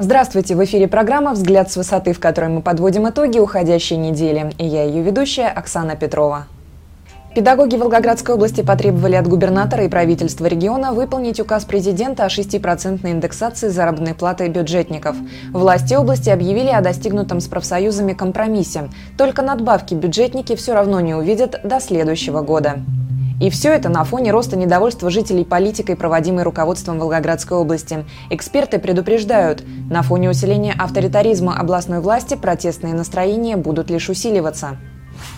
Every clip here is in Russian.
Здравствуйте! В эфире программа «Взгляд с высоты», в которой мы подводим итоги уходящей недели. И я ее ведущая Оксана Петрова. Педагоги Волгоградской области потребовали от губернатора и правительства региона выполнить указ президента о 6% индексации заработной платы бюджетников. Власти области объявили о достигнутом с профсоюзами компромиссе. Только надбавки бюджетники все равно не увидят до следующего года. И все это на фоне роста недовольства жителей политикой, проводимой руководством Волгоградской области. Эксперты предупреждают, на фоне усиления авторитаризма областной власти протестные настроения будут лишь усиливаться.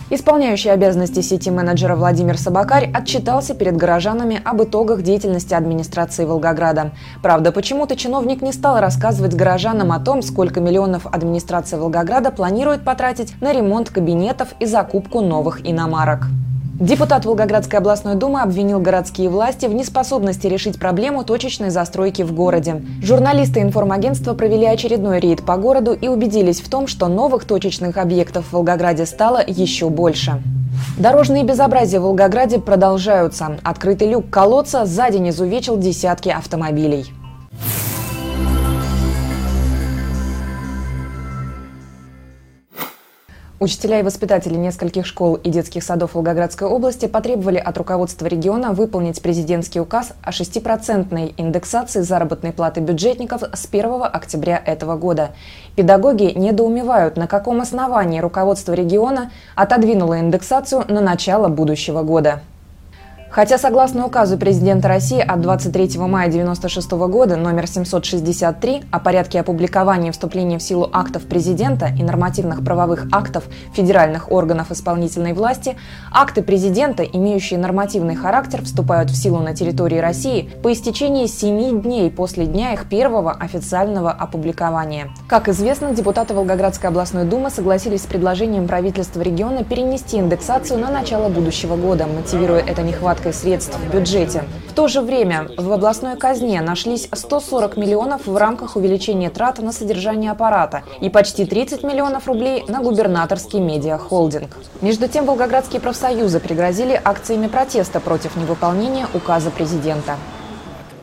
Исполняющий обязанности сети-менеджера Владимир Собакарь отчитался перед горожанами об итогах деятельности администрации Волгограда. Правда, почему-то чиновник не стал рассказывать горожанам о том, сколько миллионов администрация Волгограда планирует потратить на ремонт кабинетов и закупку новых иномарок. Депутат Волгоградской областной думы обвинил городские власти в неспособности решить проблему точечной застройки в городе. Журналисты информагентства провели очередной рейд по городу и убедились в том, что новых точечных объектов в Волгограде стало еще больше. Дорожные безобразия в Волгограде продолжаются. Открытый люк колодца за день изувечил десятки автомобилей. Учителя и воспитатели нескольких школ и детских садов Волгоградской области потребовали от руководства региона выполнить президентский указ о 6% индексации заработной платы бюджетников с 1 октября этого года. Педагоги недоумевают, на каком основании руководство региона отодвинуло индексацию на начало будущего года. Хотя, согласно указу президента России от 23 мая 1996 года номер 763 о порядке опубликования вступления в силу актов президента и нормативных правовых актов федеральных органов исполнительной власти, акты президента, имеющие нормативный характер, вступают в силу на территории России по истечении 7 дней после дня их первого официального опубликования. Как известно, депутаты Волгоградской областной думы согласились с предложением правительства региона перенести индексацию на начало будущего года, мотивируя это нехваткой нехваткой средств в бюджете. В то же время в областной казне нашлись 140 миллионов в рамках увеличения трат на содержание аппарата и почти 30 миллионов рублей на губернаторский медиахолдинг. Между тем, волгоградские профсоюзы пригрозили акциями протеста против невыполнения указа президента.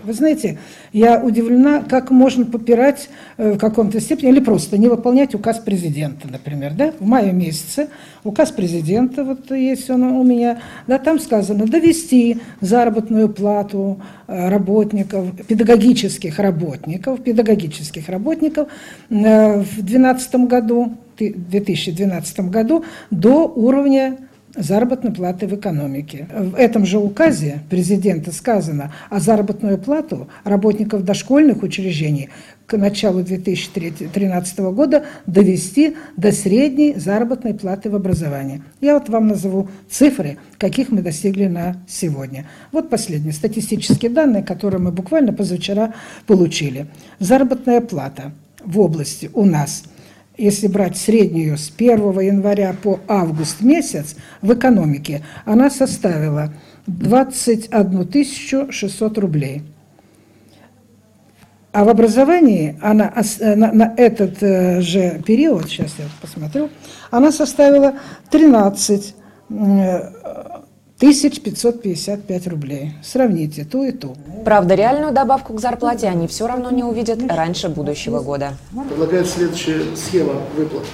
Вы знаете, я удивлена, как можно попирать э, в каком-то степени или просто не выполнять указ президента, например. Да? В мае месяце указ президента, вот есть он у меня, да, там сказано довести заработную плату э, работников, педагогических работников, педагогических работников э, в 2012 году, 2012 году до уровня заработной платы в экономике. В этом же указе президента сказано о заработную плату работников дошкольных учреждений к началу 2013 года довести до средней заработной платы в образовании. Я вот вам назову цифры, каких мы достигли на сегодня. Вот последние статистические данные, которые мы буквально позавчера получили. Заработная плата в области у нас – если брать среднюю с 1 января по август месяц в экономике, она составила 21 600 рублей. А в образовании она на, этот э, же период, сейчас я посмотрю, она составила 13 1555 рублей. Сравните ту и ту. Правда, реальную добавку к зарплате они все равно не увидят раньше будущего года. Предлагает следующая схема выплат.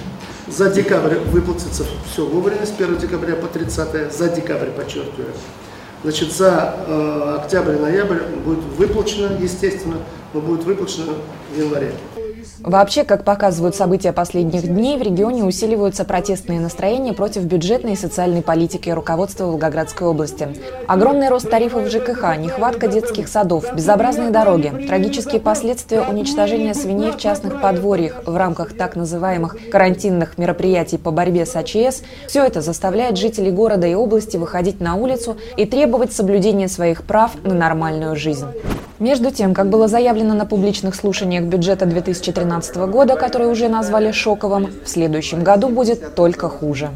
За декабрь выплатится все вовремя, с 1 декабря по 30 за декабрь, подчеркиваю. Значит, за э, октябрь-ноябрь будет выплачено, естественно, но будет выплачено в январе. Вообще, как показывают события последних дней, в регионе усиливаются протестные настроения против бюджетной и социальной политики руководства Волгоградской области. Огромный рост тарифов ЖКХ, нехватка детских садов, безобразные дороги, трагические последствия уничтожения свиней в частных подворьях в рамках так называемых карантинных мероприятий по борьбе с АЧС – все это заставляет жителей города и области выходить на улицу и требовать соблюдения своих прав на нормальную жизнь. Между тем, как было заявлено на публичных слушаниях бюджета 2013 года, который уже назвали шоковым, в следующем году будет только хуже.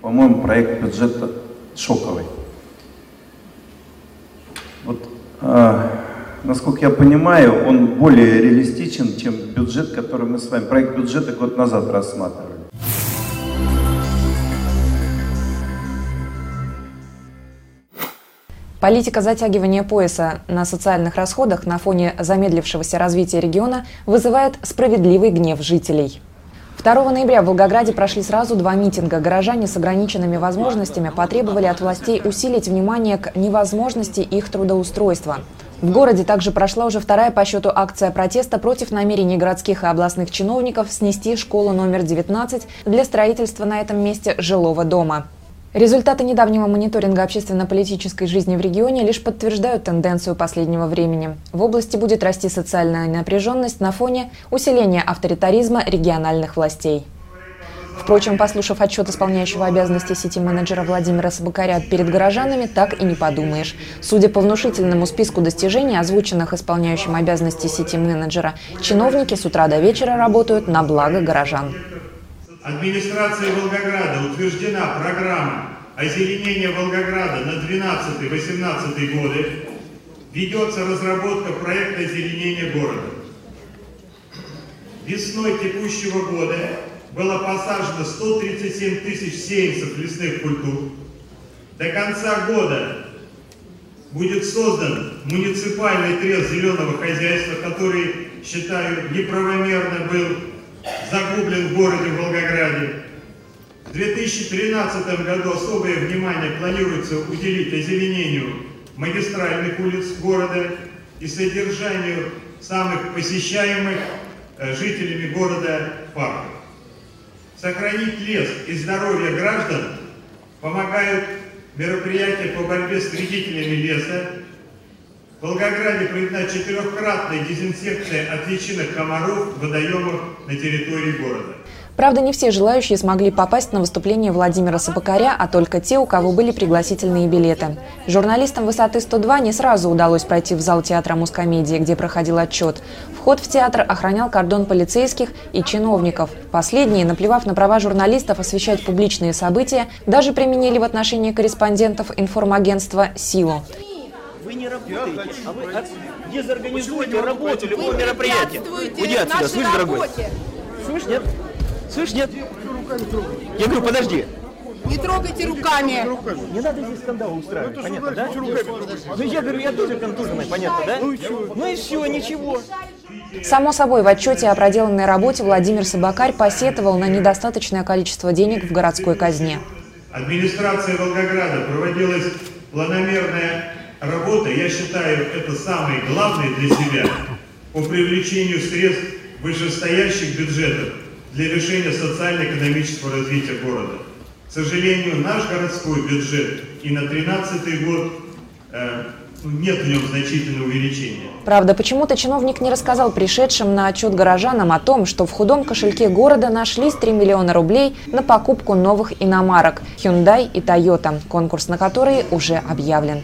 По-моему, проект бюджета шоковый. Вот, э, насколько я понимаю, он более реалистичен, чем бюджет, который мы с вами, проект бюджета год назад рассматривали. Политика затягивания пояса на социальных расходах на фоне замедлившегося развития региона вызывает справедливый гнев жителей. 2 ноября в Волгограде прошли сразу два митинга. Горожане с ограниченными возможностями потребовали от властей усилить внимание к невозможности их трудоустройства. В городе также прошла уже вторая по счету акция протеста против намерений городских и областных чиновников снести школу номер 19 для строительства на этом месте жилого дома. Результаты недавнего мониторинга общественно-политической жизни в регионе лишь подтверждают тенденцию последнего времени. В области будет расти социальная напряженность на фоне усиления авторитаризма региональных властей. Впрочем, послушав отчет исполняющего обязанности сети-менеджера Владимира Собакаря перед горожанами, так и не подумаешь. Судя по внушительному списку достижений, озвученных исполняющим обязанности сети-менеджера, чиновники с утра до вечера работают на благо горожан. Администрацией Волгограда утверждена программа озеленения Волгограда на 12-18 годы. Ведется разработка проекта озеленения города. Весной текущего года было посажено 137 тысяч сеянцев лесных культур. До конца года будет создан муниципальный трест зеленого хозяйства, который, считаю, неправомерно был загублен в городе Волгограде. В 2013 году особое внимание планируется уделить озеленению магистральных улиц города и содержанию самых посещаемых э, жителями города парков. Сохранить лес и здоровье граждан помогают мероприятия по борьбе с вредителями леса, Волгограде проведена четырехкратная дезинсекция от личинок комаров в водоемах на территории города. Правда, не все желающие смогли попасть на выступление Владимира Собакаря, а только те, у кого были пригласительные билеты. Журналистам «Высоты 102» не сразу удалось пройти в зал театра мускомедии, где проходил отчет. Вход в театр охранял кордон полицейских и чиновников. Последние, наплевав на права журналистов освещать публичные события, даже применили в отношении корреспондентов информагентства силу. Вы не работаете, а вы дезорганизуете работу любого мероприятия. Уйди отсюда, слышь, дорогой. Слышь, нет? Слышь, нет? Я говорю, подожди. Не трогайте руками. Не надо здесь скандал устраивать, ну, понятно, да? Ну я говорю, я тоже контуженный, понятно, да? Ну и все, ну и все ничего. Само собой, в отчете о проделанной работе Владимир Собакарь посетовал на недостаточное количество денег в городской казне. Администрация Волгограда проводилась планомерная работа, я считаю, это самое главное для себя по привлечению средств вышестоящих бюджетов для решения социально-экономического развития города. К сожалению, наш городской бюджет и на 2013 год э, ну, нет в нем значительного увеличения. Правда, почему-то чиновник не рассказал пришедшим на отчет горожанам о том, что в худом кошельке города нашлись 3 миллиона рублей на покупку новых иномарок Hyundai и Toyota, конкурс на которые уже объявлен.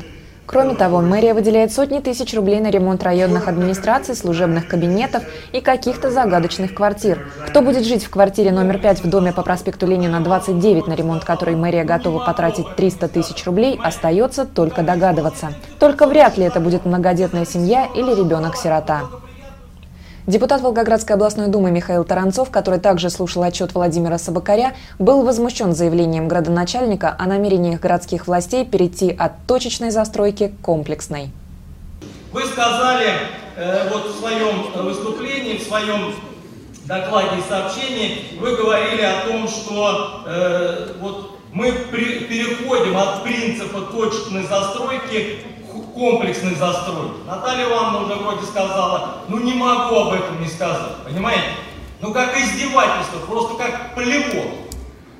Кроме того, мэрия выделяет сотни тысяч рублей на ремонт районных администраций, служебных кабинетов и каких-то загадочных квартир. Кто будет жить в квартире номер 5 в доме по проспекту Ленина 29, на ремонт которой мэрия готова потратить 300 тысяч рублей, остается только догадываться. Только вряд ли это будет многодетная семья или ребенок-сирота. Депутат Волгоградской областной думы Михаил Таранцов, который также слушал отчет Владимира Собакаря, был возмущен заявлением градоначальника о намерениях городских властей перейти от точечной застройки к комплексной. Вы сказали э, вот в своем выступлении, в своем докладе и сообщении, вы говорили о том, что э, вот мы при, переходим от принципа точечной застройки комплексной застройки. Наталья Ивановна уже вроде сказала, ну не могу об этом не сказать, понимаете? Ну как издевательство, просто как плевок.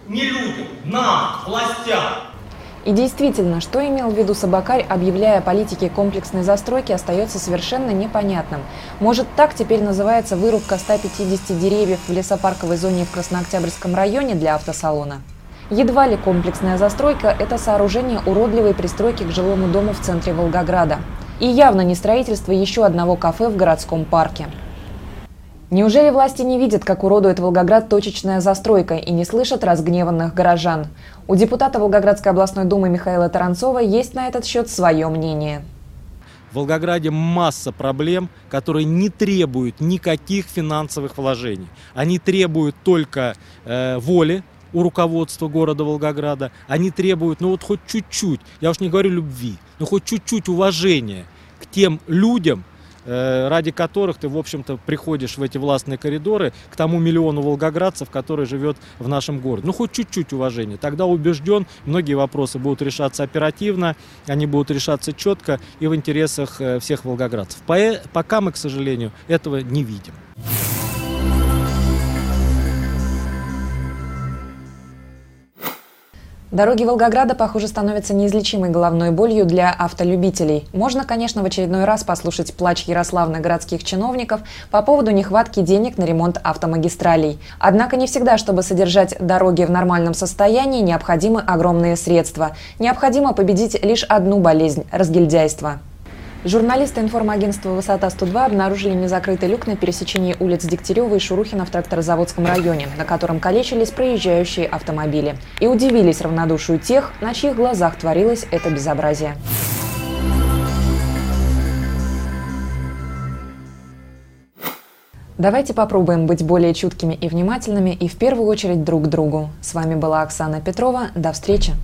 Не людям, нам, властям. И действительно, что имел в виду Собакарь, объявляя политике комплексной застройки, остается совершенно непонятным. Может, так теперь называется вырубка 150 деревьев в лесопарковой зоне в Краснооктябрьском районе для автосалона? Едва ли комплексная застройка – это сооружение уродливой пристройки к жилому дому в центре Волгограда. И явно не строительство еще одного кафе в городском парке. Неужели власти не видят, как уродует Волгоград точечная застройка и не слышат разгневанных горожан? У депутата Волгоградской областной думы Михаила Таранцова есть на этот счет свое мнение. В Волгограде масса проблем, которые не требуют никаких финансовых вложений. Они требуют только э, воли, у руководства города Волгограда. Они требуют, ну вот хоть чуть-чуть, я уж не говорю любви, но хоть чуть-чуть уважения к тем людям, Э, ради которых ты, в общем-то, приходишь в эти властные коридоры к тому миллиону волгоградцев, который живет в нашем городе. Ну, хоть чуть-чуть уважения. Тогда убежден, многие вопросы будут решаться оперативно, они будут решаться четко и в интересах э, всех волгоградцев. Пока мы, к сожалению, этого не видим. Дороги Волгограда, похоже, становятся неизлечимой головной болью для автолюбителей. Можно, конечно, в очередной раз послушать плач ярославных городских чиновников по поводу нехватки денег на ремонт автомагистралей. Однако не всегда, чтобы содержать дороги в нормальном состоянии, необходимы огромные средства. Необходимо победить лишь одну болезнь – разгильдяйство. Журналисты информагентства «Высота-102» обнаружили незакрытый люк на пересечении улиц Дегтярева и Шурухина в тракторозаводском районе, на котором калечились проезжающие автомобили. И удивились равнодушию тех, на чьих глазах творилось это безобразие. Давайте попробуем быть более чуткими и внимательными и в первую очередь друг к другу. С вами была Оксана Петрова. До встречи!